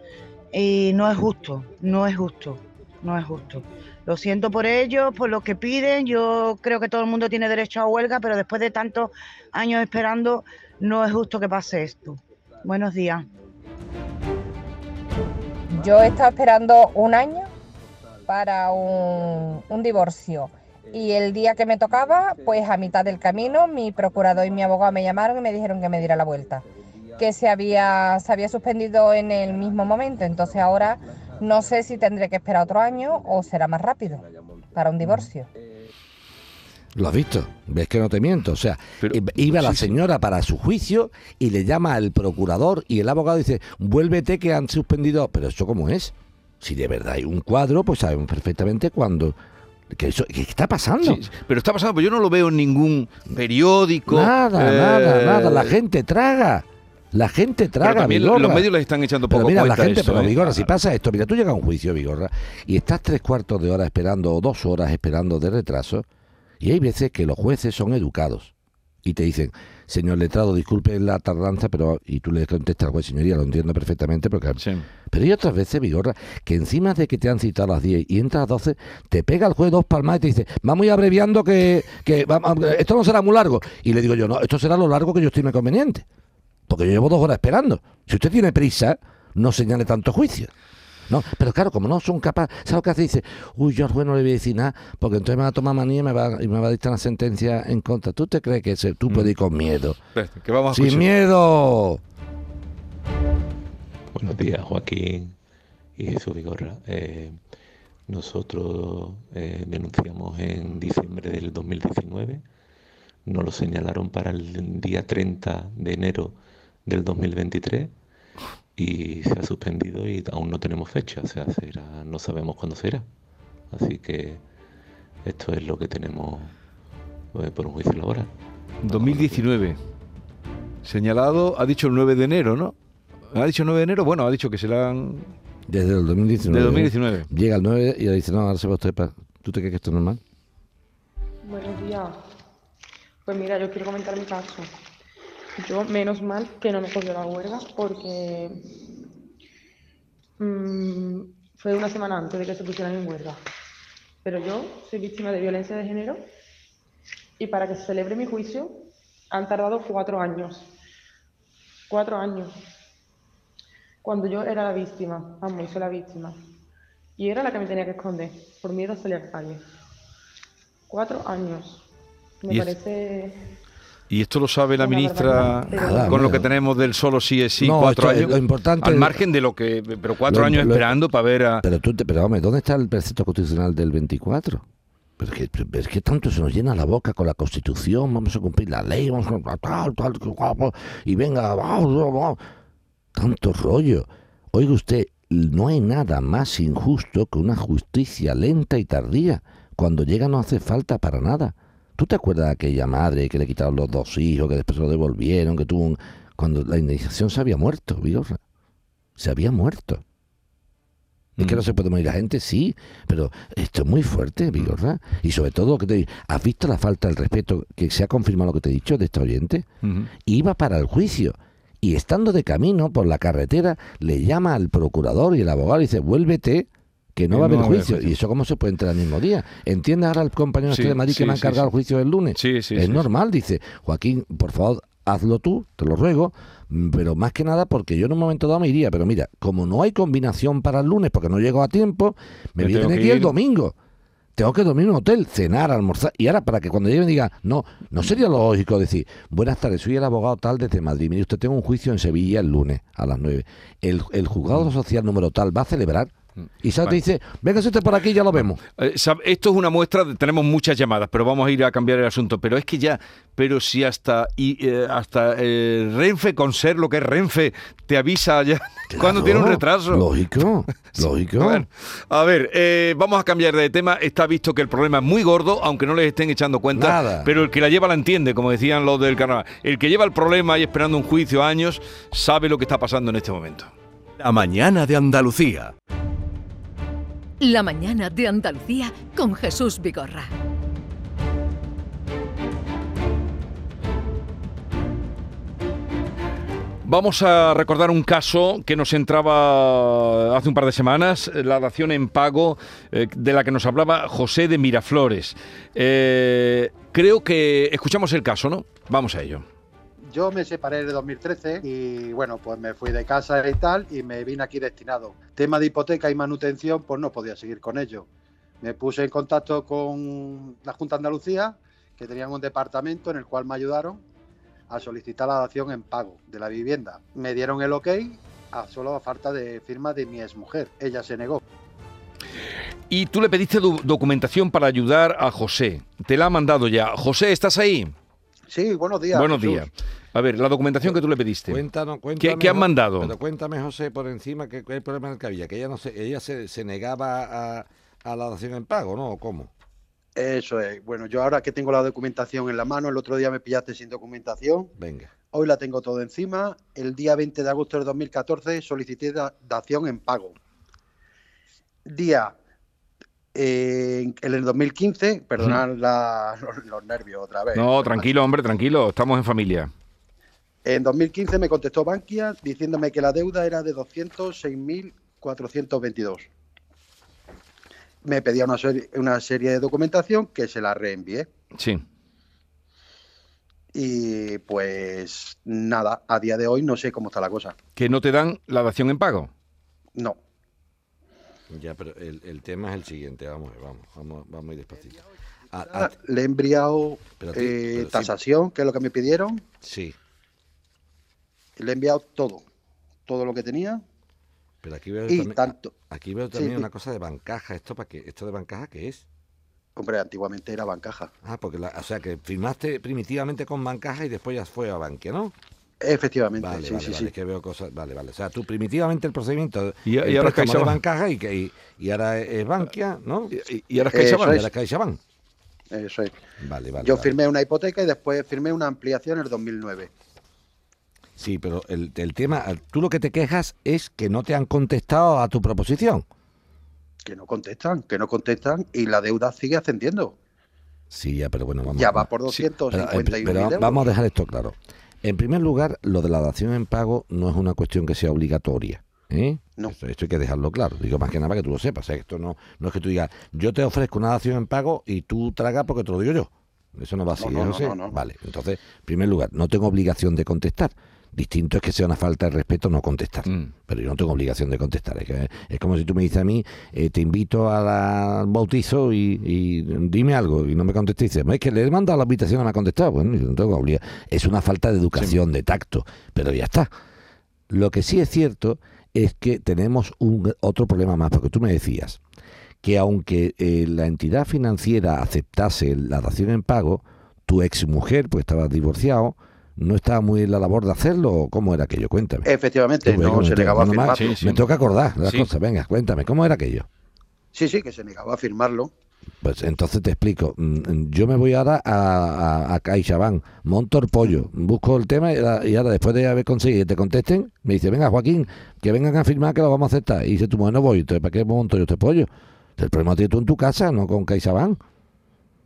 Y no es justo, no es justo, no es justo. Lo siento por ellos, por lo que piden. Yo creo que todo el mundo tiene derecho a huelga, pero después de tantos años esperando, no es justo que pase esto. Buenos días. Yo he estado esperando un año para un, un divorcio y el día que me tocaba, pues a mitad del camino, mi procurador y mi abogado me llamaron y me dijeron que me diera la vuelta, que se había, se había suspendido en el mismo momento, entonces ahora no sé si tendré que esperar otro año o será más rápido para un divorcio. ¿Lo has visto? ¿Ves que no te miento? O sea, Pero- iba la señora para su juicio y le llama al procurador y el abogado dice, vuélvete que han suspendido. Pero ¿eso cómo es? Si de verdad hay un cuadro, pues sabemos perfectamente cuándo. ¿Qué, eso, ¿Qué está pasando? Sí, pero está pasando, pero yo no lo veo en ningún periódico. Nada, eh, nada, nada. La gente traga. La gente Pero traga. también Vigorra. los medios les están echando Pero poco mira, la gente, eso, pero ¿eh? Vigorra, si pasa esto, mira, tú llegas a un juicio, Vigorra, y estás tres cuartos de hora esperando o dos horas esperando de retraso, y hay veces que los jueces son educados y te dicen, señor letrado, disculpe la tardanza, pero, y tú le contestas al juez, señoría, lo entiendo perfectamente, porque Sí. pero hay otras veces, Vigorra, que encima de que te han citado a las 10 y entras a las 12, te pega el juez dos palmas y te dice, vamos a ir abreviando que, que vamos, esto no será muy largo. Y le digo yo, no, esto será lo largo que yo estime conveniente. Porque yo llevo dos horas esperando. Si usted tiene prisa, no señale tanto juicio. No, pero claro, como no son capaces, ¿sabes lo que hace? Dice, uy, yo al juez no le voy a decir nada, porque entonces me va a tomar manía y me va, y me va a dictar una sentencia en contra. ¿Tú te crees que ese- tú puedes ir con miedo? Espérate, Que vamos a ¡Sin escuchar. miedo! Buenos días, Joaquín y Jesús Vigorra. Eh, nosotros eh, denunciamos en diciembre del 2019. Nos lo señalaron para el día 30 de enero del 2023 y se ha suspendido y aún no tenemos fecha. O sea, será, no sabemos cuándo será. Así que esto es lo que tenemos eh, por un juicio laboral. 2019. Señalado, ha dicho el 9 de enero, ¿no? ¿Ha dicho el 9 de enero? Bueno, ha dicho que se la han... Desde el 2019. De 2019. Llega el 9 y le dice, no, ahora se va usted para... ¿Tú te crees que esto es normal? Buenos días. Pues mira, yo quiero comentar mi caso. Yo, menos mal que no me cogió la huelga porque mm, fue una semana antes de que se pusieran en huelga. Pero yo soy víctima de violencia de género y para que se celebre mi juicio han tardado cuatro años. Cuatro años. Cuando yo era la víctima, vamos, soy la víctima. Y era la que me tenía que esconder por miedo a salir a calle. Cuatro años. Me parece. Y esto lo sabe la Una ministra con lo que tenemos del solo sí es sí, No, cuatro años. lo importante Al margen de lo que. Pero cuatro Lo- años lo- esperando para ver a. Pero tú, te, pero hombre, ¿dónde está el precepto constitucional del 24? Pero es, que, pero es que tanto se nos llena la boca con la Constitución, vamos a cumplir la ley, vamos a tal, tal, y venga, tanto rollo. Oiga usted, no hay nada más injusto que una justicia lenta y tardía. Cuando llega no hace falta para nada. ¿Tú te acuerdas de aquella madre que le quitaron los dos hijos, que después se lo devolvieron, que tuvo un... Cuando la indemnización se había muerto, Vigorra. Se había muerto. Es que Mm. no se puede morir la gente, sí, pero esto es muy fuerte, Vigorra. Y sobre todo, que te ¿has visto la falta del respeto que se ha confirmado lo que te he dicho de esta oyente? Iba para el juicio y estando de camino por la carretera, le llama al procurador y el abogado y dice, vuélvete, que no Que va a haber no juicio. juicio. ¿Y eso cómo se puede entrar el mismo día? ¿Entiende ahora el compañero Sí, de Madrid sí, que me ha sí, encargado sí. el juicio del lunes? Sí, sí, es normal, dice, Joaquín, por favor, hazlo tú, te lo ruego, mm, pero más que nada porque yo en un momento dado me iría, pero mira, como no hay combinación para el lunes porque no llego a tiempo, me, Me voy a tener que ir el domingo. Tengo que dormir en un hotel, cenar, almorzar. Y ahora, para que cuando llegue me diga, no, no sería lógico decir, buenas tardes, soy el abogado tal desde Madrid. Mire, usted tengo un juicio en Sevilla el lunes a las 9. El, el juzgado social número tal va a celebrar. Y ¿sabes? te dice, venga usted por aquí, ya lo vemos. Eh, Esto es una muestra, de- tenemos muchas llamadas, pero vamos a ir a cambiar el asunto. Pero es que ya, pero si hasta y, eh, hasta eh, Renfe, con ser lo que es Renfe, te avisa ya cuando tiene un retraso. Lógico, lógico. Bueno, a ver, eh, vamos a cambiar de tema. Está visto que el problema es muy gordo, aunque no les estén echando cuenta. Nada. Pero el que la lleva la entiende, como decían los del carnaval. El que lleva el problema y esperando un juicio años, sabe lo que está pasando en este momento. La mañana de Andalucía. La mañana de Andalucía con Jesús Vigorra. Vamos a recordar un caso que nos entraba hace un par de semanas, eh, la dación en pago eh, de la que nos hablaba José de Miraflores. Eh, creo que escuchamos el caso, ¿no? Vamos a ello. Yo me separé en el 2013 y bueno, pues me fui de casa y tal y me vine aquí destinado. Tema de hipoteca y manutención, pues no podía seguir con ello. Me puse en contacto con la Junta de Andalucía, que tenían un departamento en el cual me ayudaron a solicitar la dación en pago de la vivienda. Me dieron el ok a solo a falta de firma de mi exmujer. Ella se negó. Y tú le pediste do- documentación para ayudar a José. Te la ha mandado ya. José, ¿estás ahí? Sí, buenos días. Buenos Jesús. días. A ver, la documentación que tú le pediste. Cuéntanos, ¿Qué, cuéntame, qué han Jo- mandado? Pero cuéntame, José, por encima, ¿qué, es el problema que había? Que ella, no se, ella se, se negaba a, a la dación en pago, ¿no? ¿O cómo? Eso es. Bueno, yo ahora que tengo la documentación en la mano, el otro día me pillaste sin documentación. Venga. Hoy la tengo todo encima. El día 20 de agosto del 2014 solicité da- dación en pago. Día eh, en el 2015, perdonad la- los, los nervios otra vez. No, tranquilo, hombre, tranquilo. Estamos en familia. En 2015 me contestó Bankia diciéndome que la deuda era de 206.422. Me pedía una serie, una serie de documentación que se la reenvié. Sí. Y pues nada, a día de hoy no sé cómo está la cosa. Que no te dan la dación en pago. No. Ya, pero el, el tema es el siguiente, vamos, a ver, vamos, vamos, vamos a ir despacito. A- a- Ah, Le he enviado eh, sí. tasación, que es lo que me pidieron. sí, Le he enviado todo, todo lo que tenía. pero aquí veo Y también, tanto. aquí veo también sí. una cosa de bancaja. ¿Esto para qué? ¿Esto de bancaja qué es? Hombre, antiguamente era bancaja. Ah, porque, la, o sea, que firmaste primitivamente con bancaja y después ya fue a Bankia, ¿no? Efectivamente, Vale, sí, vale, sí, vale, sí. es que veo cosas, vale, vale. O sea, tú primitivamente el procedimiento, Y- y el ahora es bancaja y, que- y, y ahora es Bankia, ¿no? Y, y ahora es CaixaBank. Y es. ahora es CaixaBank. Eso es. Vale, vale. Yo vale. firmé una hipoteca y después firmé una ampliación en el 2009. Sí, pero el, el tema, tú lo que te quejas es que no te han contestado a tu proposición. Que no contestan, que no contestan y la deuda sigue ascendiendo. Sí, ya, pero bueno, vamos. Ya va por Sí, pero, en 251.000 pri- pero vamos a dejar esto claro. En primer lugar, lo de la dación en pago no es una cuestión que sea obligatoria. ¿eh? No. Esto, esto hay que dejarlo claro. Digo más que nada para que tú lo sepas. o sea, que esto no, no es que tú digas, yo te ofrezco una dación en pago y tú tragas porque te lo digo yo. Eso no va así. No, no, ¿eh, no, José? no, no. Vale, entonces, en primer lugar, no tengo obligación de contestar. Distinto es que sea una falta de respeto no contestar. Mm. Pero yo no tengo obligación de contestar. Es, que- es como si tú me dices a mí, eh, te invito a la- al bautizo y, y dime algo y no me contestes. Es que le he mandado la invitación y no me ha contestado. Bueno, yo no tengo obligación. Es una falta de educación, de tacto. Pero ya está. Lo que sí es cierto es que tenemos un otro problema más, porque tú me decías que aunque eh, la entidad financiera aceptase la dación en pago, tu exmujer, pues estabas divorciado, no estaba muy en la labor de hacerlo, ¿o cómo era aquello? Cuéntame. Efectivamente, no se negaba a firmarlo. Sí, sí. Me que acordar de las Sí. cosas. Venga, cuéntame, ¿cómo era aquello? Sí, sí, que se negaba a firmarlo. Pues entonces te explico. Mm, Yo me voy ahora a, a, a CaixaBank, monto el pollo, busco el tema y ahora, y ahora después de haber conseguido que te contesten, me dice, venga Joaquín, que vengan a firmar que lo vamos a aceptar. Y dice, tú, bueno, voy, entonces ¿para qué monto yo este pollo? El problema lo tienes tú en tu casa, no con CaixaBank.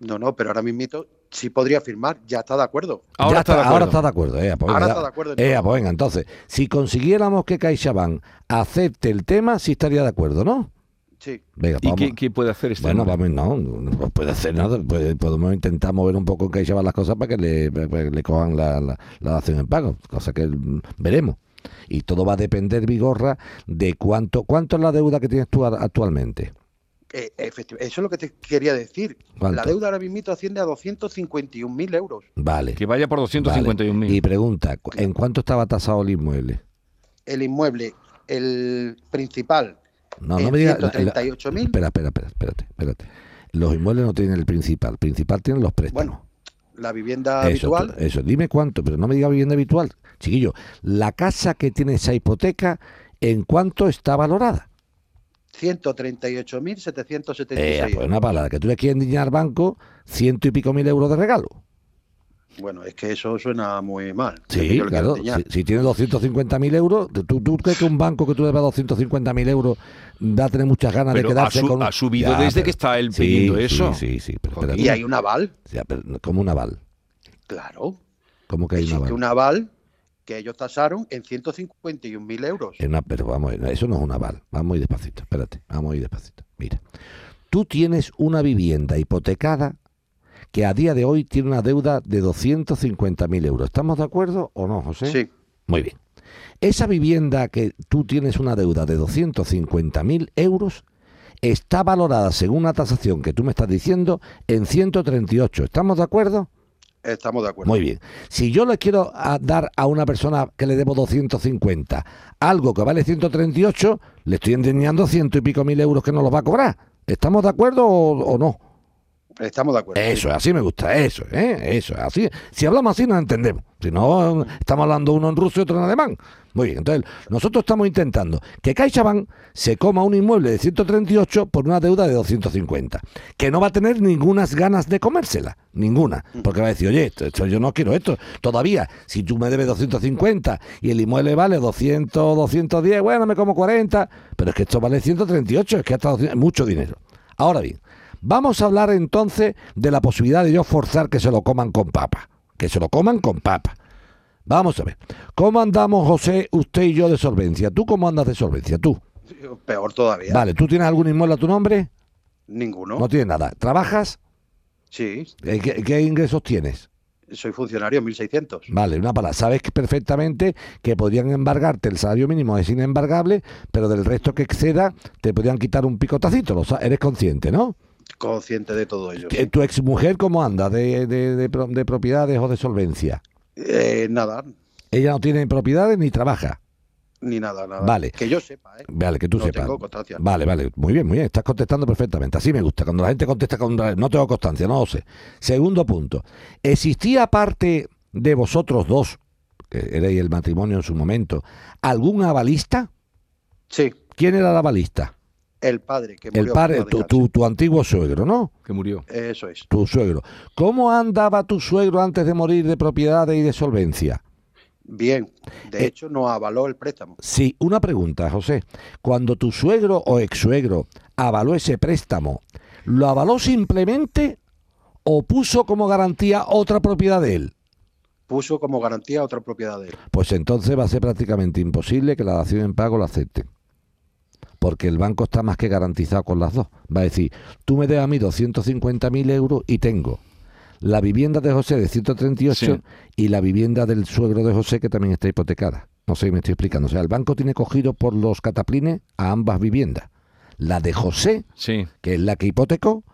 No, no, pero ahora mismito sí podría firmar, ya está de acuerdo. Ahora está de acuerdo. Ahora está de acuerdo. eh, pues Ahora está de acuerdo eh, pues venga, entonces, si consiguiéramos que CaixaBank acepte el tema, sí estaría de acuerdo, ¿no? Sí. ¿Y Venga, pues vamos. qué, qué puede hacer este Bueno, hombre? vamos, no, no puede hacer nada. puede- podemos intentar mover un poco en CaixaBank las cosas para que le, para que le cojan la, la, la dación en pago, cosa que veremos. Y todo va a depender, Vigorra, de cuánto cuánto es la deuda que tienes tú actualmente. Eh, eso es lo que te quería decir. ¿Cuánto? La deuda ahora mismito asciende a 251.000 euros. Vale. Que vaya por vale. 251.000. Y pregunta, ¿cu- ¿en cuánto estaba tasado el inmueble? El inmueble, el principal, No, no me digas. la- la- 138.000. Espera, espera, espera, espérate, espérate. Los inmuebles no tienen el principal. El principal tienen los préstamos. Bueno, la vivienda Eso, habitual, tú- eso, dime cuánto, pero no me diga vivienda habitual. Chiquillo, la casa que tiene esa hipoteca, ¿en cuánto está valorada? 138.776 Eh, pues euros. una palabra, que tú le quieres endiñar al banco ciento y pico mil euros de regalo. Bueno, es que eso suena muy mal. que Sí, claro. Si, si tiene 250 mil euros, ¿tú, ¿tú crees que un banco que tú debas 250 mil euros da a tener muchas ganas Pero de ha, quedarse su- con... ha subido Ya, desde pero- que está él sí, pidiendo sí, eso. Sí, sí, pero espérate. Y hay un aval, Ya, pero como un aval. claro. ¿Cómo que hay un aval? un aval que ellos tasaron en 151.000 euros. Una- pero vamos, eso no es un aval. Vamos ir despacito, espérate, vamos ir despacito. Mira, tú tienes una vivienda hipotecada que a día de hoy tiene una deuda de 250.000 euros. ¿Estamos de acuerdo o no, José? Sí, Muy bien. Esa vivienda que tú tienes una deuda de 250.000 euros está valorada según la tasación que tú me estás diciendo en 138. ¿Estamos de acuerdo? Estamos de acuerdo. Muy bien. Si yo le quiero a- dar a una persona que le debo 250 algo que vale 138, le estoy endeñando ciento y pico mil euros que no los va a cobrar. ¿Estamos de acuerdo o no? Estamos de acuerdo. Eso, así me gusta, eso, ¿eh? eso, así. Si hablamos así nos entendemos. Si no, estamos hablando uno en ruso y otro en alemán. Muy bien, entonces nosotros estamos intentando que CaixaBank se coma un inmueble de 138 por una deuda de 250, que no va a tener ninguna ganas de comérsela, ninguna, porque va a decir, oye, esto, yo no quiero esto. Todavía, si tú me debes 250 y el inmueble vale 200, 210, bueno, me como 40, pero es que esto vale 138, es que hasta 200 es mucho dinero. Ahora bien, vamos a hablar entonces de la posibilidad de yo forzar que se lo coman con papa, que se lo coman con papa. Vamos a ver, ¿cómo andamos José, usted y yo de solvencia? ¿Tú cómo andas de solvencia? Tú. Peor todavía. Vale, ¿tú tienes algún inmueble a tu nombre? Ninguno. No tienes nada. ¿Trabajas? Sí, Eh, ¿Qué, qué ingresos tienes? soy funcionario, 1.600. Vale, una palabra. Sabes perfectamente que podrían embargarte el salario mínimo es inembargable, pero del resto que exceda te podrían quitar un picotacito. Lo eres consciente, ¿no? Consciente de todo ello. ¿Tu exmujer cómo anda de, de, de pro- de propiedades o de solvencia? Eh, nada, Ella no tiene propiedades ni trabaja. ni nada, nada. Vale. Que yo sepa, ¿eh? Vale, que tú no sepas. tengo constancia. Vale, vale, muy bien, muy bien, estás contestando perfectamente. Así me gusta, cuando la gente contesta con no tengo constancia, no lo sé. Segundo punto, ¿existía aparte de vosotros dos, que erais el matrimonio en su momento, algún avalista? Sí, ¿Quién era el avalista? El padre que El murió. padre, por no tu, tu, tu antiguo suegro, ¿no? Que murió. Eso es. Tu suegro. ¿Cómo andaba tu suegro antes de morir de propiedades y de solvencia? Bien. De Eh, hecho, nos avaló el préstamo. Sí, una pregunta, José. Cuando tu suegro o ex-suegro avaló ese préstamo, ¿lo avaló simplemente o puso como garantía otra propiedad de él? Puso como garantía otra propiedad de él. Pues entonces va a ser prácticamente imposible que la dación en pago la acepte. Porque el banco está más que garantizado con las dos. Va a decir, tú me debes a mí 250.000 euros y tengo la vivienda de José de 138 Sí. y la vivienda del suegro de José que también está hipotecada. No sé si me estoy explicando. O sea, el banco tiene cogido por los cataplines a ambas viviendas. La de José, Sí. que es la que hipotecó,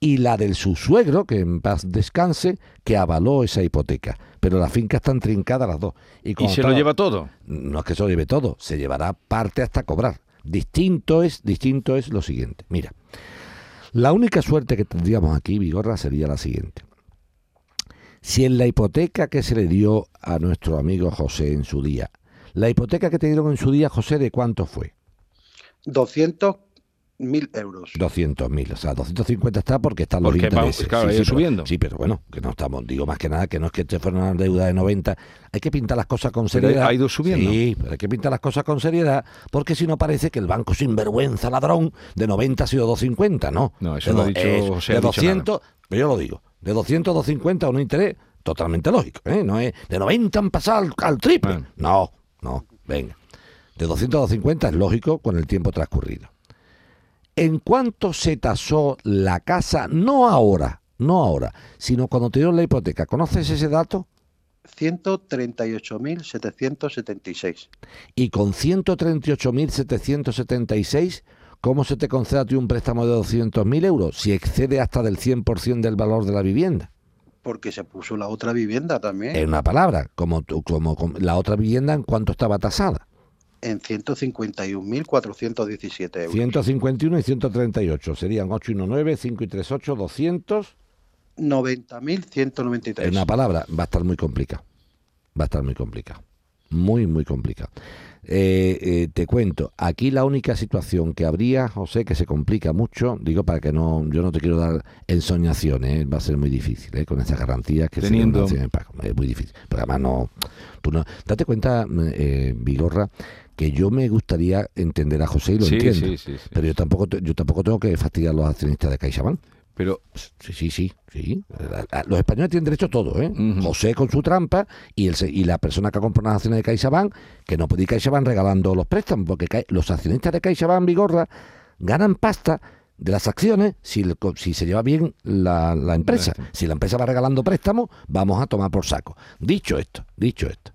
y la del su suegro, que en paz descanse, que avaló esa hipoteca. Pero las fincas están trincadas las dos. ¿Y se lo lleva todo? no es que se lo lleve todo, se llevará parte hasta cobrar. Distinto es, distinto es lo siguiente. Mira, la única suerte que tendríamos aquí, Vigorra, sería la siguiente. Si en la hipoteca que se le dio a nuestro amigo José en su día, la hipoteca que te dieron en su día, José, ¿de cuánto fue? 200.000 euros. 200.000, o sea, 250 está porque están los Porque va- intereses. claro, ha ido pero- subiendo. sí, pero bueno, que no estamos, digo más que nada, que no es que te fuera una deuda de 90, hay que pintar las cosas con Pero seriedad. ha ido subiendo. Sí, pero hay que pintar las cosas con seriedad, porque si no parece que el banco sinvergüenza ladrón de 90 ha sido 250, ¿no? No, eso De no ha dicho es- De ha dicho 200, pero yo lo digo, de 200 a 250 un interés totalmente lógico, ¿eh? No es de 90 han pasado al, al triple. Bueno. No, no, venga. De 200 a 250 es lógico con el tiempo transcurrido. ¿En cuánto se tasó la casa? No ahora, no ahora, sino cuando te dieron la hipoteca. ¿Conoces ese dato? 138.776. Y con 138.776, ¿cómo se te concede a ti un préstamo de 200.000 euros si excede hasta del 100% del valor de la vivienda? Porque se puso la otra vivienda también. En una palabra, como, como, como la otra vivienda, ¿en cuánto estaba tasada? En 151.417 euros. 151 y 138. Serían 8 y 1, 9, 5 y 3, 8, 200. 90.193. En una palabra, va a estar muy complicado. Va a estar muy complicado. Muy, muy complicado. Eh, eh, te cuento, aquí la única situación que habría, José, que se complica mucho, digo para que no, yo no te quiero dar ensoñaciones, ¿eh? va a ser muy difícil, ¿eh? con esas garantías que se Teniendo- pago, es muy difícil. Pero además no, tú no, date cuenta, eh, Vigorra, que yo me gustaría entender a José y lo Sí, entiendo, sí, sí, sí. pero yo tampoco, yo tampoco tengo que fastidiar a los accionistas de CaixaBank. Pero Sí, sí, sí, sí. Los españoles tienen derecho a todo, ¿eh? José con su trampa y el y la persona que ha comprado las acciones de CaixaBank, que no puede ir CaixaBank regalando los préstamos, porque los accionistas de CaixaBank, Vigorra, ganan pasta de las acciones si, el si se lleva bien la, la empresa. Si la empresa va regalando préstamos, vamos a tomar por saco. Dicho esto, dicho esto,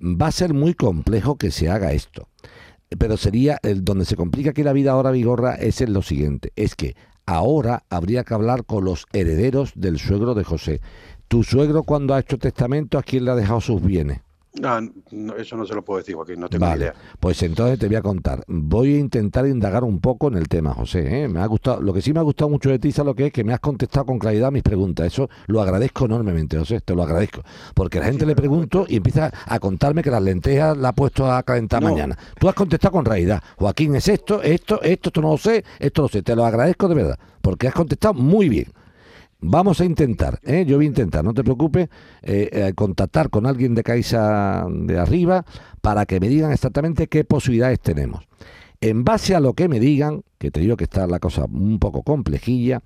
va a ser muy complejo que se haga esto. Pero sería el donde se complica aquí la vida ahora, Vigorra, es en lo siguiente, es que ahora habría que hablar con los herederos del suegro de José. Tu suegro cuando ha hecho testamento, ¿a quién le ha dejado sus bienes? Ah, no, eso no se lo puedo decir, Joaquín, no tengo Vale, idea. pues entonces te voy a contar. Voy a intentar indagar un poco en el tema, José. ¿eh? Me ha gustado, lo que sí me ha gustado mucho de ti, ¿sabes lo que es? Que me has contestado con claridad a mis preguntas. Eso lo agradezco enormemente, José, te lo agradezco. Porque la gente le pregunto y empieza a contarme que las lentejas la ha puesto a calentar No. mañana. Tú has contestado con realidad. Joaquín, es esto, esto, esto, esto no lo sé, esto lo sé. Te lo agradezco de verdad, porque has contestado muy bien. Vamos a intentar, ¿eh? yo voy a intentar, no te preocupes, eh, eh, contactar con alguien de Caixa de arriba para que me digan exactamente qué posibilidades tenemos. En base a lo que me digan, que te digo que está la cosa un poco complejilla,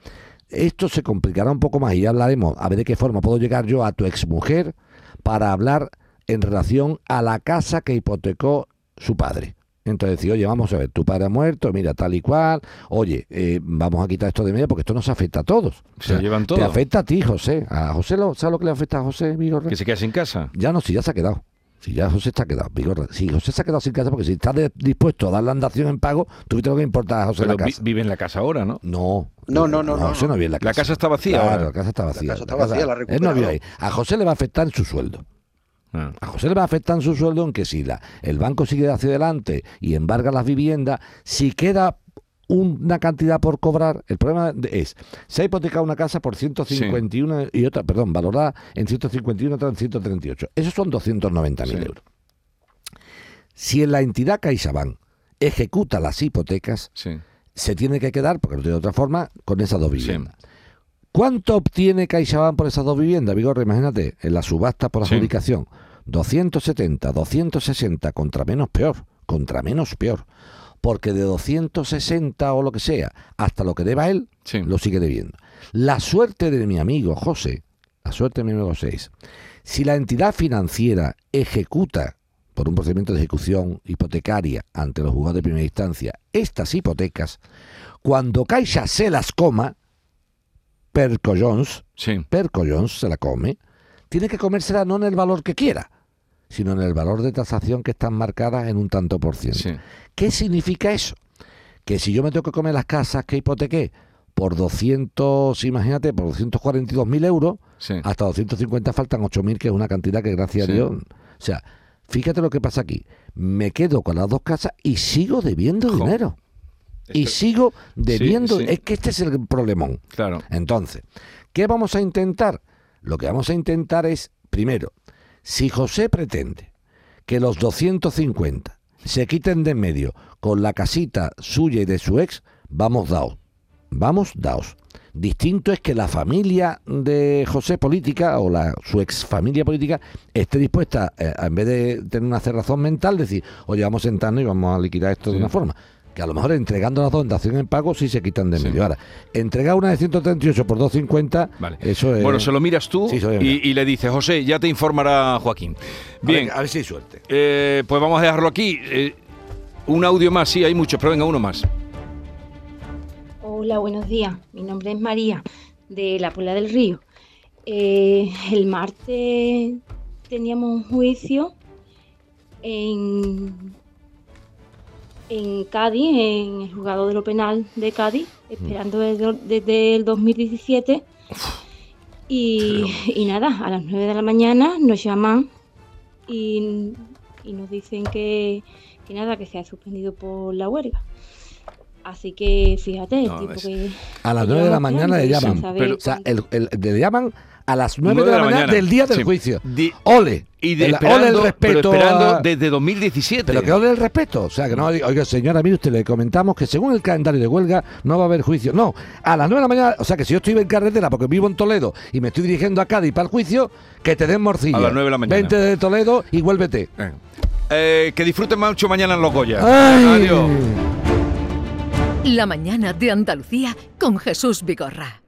esto se complicará un poco más y ya hablaremos a ver de qué forma puedo llegar yo a tu exmujer para hablar en relación a la casa que hipotecó su padre. Entonces decir, oye, vamos a ver, tu padre ha muerto, mira, tal y cual, oye, eh, vamos a quitar esto de medio porque esto nos afecta a todos. Se lo llevan todo. Te afecta a ti, José. A José, lo, ¿sabes lo que le afecta a José, Vigorra? Que se quede sin casa. Ya no, si ya se ha quedado. Si ya José está quedado, Vigorra. Si José se ha quedado sin casa, porque si está de- dispuesto a dar la andación en pago, tú viste lo que importa a José Pero la vi- casa. vive en la casa ahora, ¿no? No. No, no, no, no, José no vive en la casa. La casa está vacía Claro, ahora. la casa está vacía. casa está vacía, la Él no vive ahí. A José le va a afectar en su sueldo. Ah. A José le va a afectar en su sueldo en que si la, el banco sigue hacia adelante y embarga las viviendas, si queda una cantidad por cobrar, el problema es, se ha hipotecado una casa por 151 y otra, perdón, valorada en 151 otra en 138. Esos son 290.000 Sí. euros. Si en la entidad CaixaBank ejecuta las hipotecas, Sí. se tiene que quedar, porque no tiene otra forma, con esas dos viviendas. ¿Cuánto obtiene CaixaBank por esas dos viviendas, Vigorra? Imagínate, en la subasta por Sí. adjudicación, 270, 260, contra menos peor, contra menos peor. Porque de 260 o lo que sea, hasta lo que deba él, Sí. lo sigue debiendo. La suerte de mi amigo José, la suerte de mi amigo José es, si la entidad financiera ejecuta por un procedimiento de ejecución hipotecaria ante los juzgados de primera instancia estas hipotecas, cuando Caixa se las coma, per collons, Sí. collons se la come, tiene que comérsela no en el valor que quiera, sino en el valor de tasación que están marcadas en un tanto por ciento. Sí. ¿Qué significa eso? Que si yo me tengo que comer las casas que hipotequé por 200, imagínate, por 242.000 euros, Sí. hasta 250 faltan 8.000, que es una cantidad que gracias Sí. a Dios... O sea, fíjate lo que pasa aquí. Me quedo con las dos casas y sigo debiendo Jo. dinero. Y Esto- sigo debiendo... sí. Es que este es el problemón. Claro. Entonces, ¿qué vamos a intentar? Lo que vamos a intentar es, primero, si José pretende que los 250 se quiten de en medio con la casita suya y de su ex, vamos daos. Vamos daos. Distinto es que la familia de José política o la, su ex familia política esté dispuesta, eh, en vez de tener una cerrazón mental, decir, oye, vamos a sentarnos y vamos a liquidar esto de una forma. Que a lo mejor entregando las dos en dación en pago sí se quitan de Sí. medio. Ahora, entregar una de 138 por 250, Vale. eso es... Bueno, se lo miras tú Sí, y, y le dices, José, ya te informará Joaquín. Bien, A ver, a ver si hay suerte. eh, pues vamos a dejarlo aquí. Eh, un audio más, sí, hay muchos, pero venga, uno más. Hola, buenos días. Mi nombre es María, de la Puebla del Río. Eh, el martes teníamos un juicio en, en Cádiz, en el juzgado de lo penal de Cádiz, esperando desde, desde el 2017. Y, y nada, a las 9 de la mañana nos llaman y, y nos dicen que, que nada, que se ha suspendido por la huelga. Así que fíjate, el No, tipo que. A las que 9 de la mañana le llaman. pero- O sea, el, el- le llaman a las 9 de la, mañana, del día del Sí. juicio. Di- Ole. y de, El- esperando, ole el pero respeto. esperando a- desde 2017. Pero que ole el respeto. O sea, que no, oiga, señora, mire usted, le comentamos que según el calendario de huelga no va a haber juicio. No, a las 9 de la mañana, o sea, que si yo estoy en carretera porque vivo en Toledo y me estoy dirigiendo a Cádiz para el juicio, que te den morcilla. A las 9 de la mañana. Vente de Toledo y vuélvete. Eh. Eh, que disfruten mucho mañana en Los Goya. ¡Ay! Adiós. La mañana de Andalucía con Jesús Vigorra.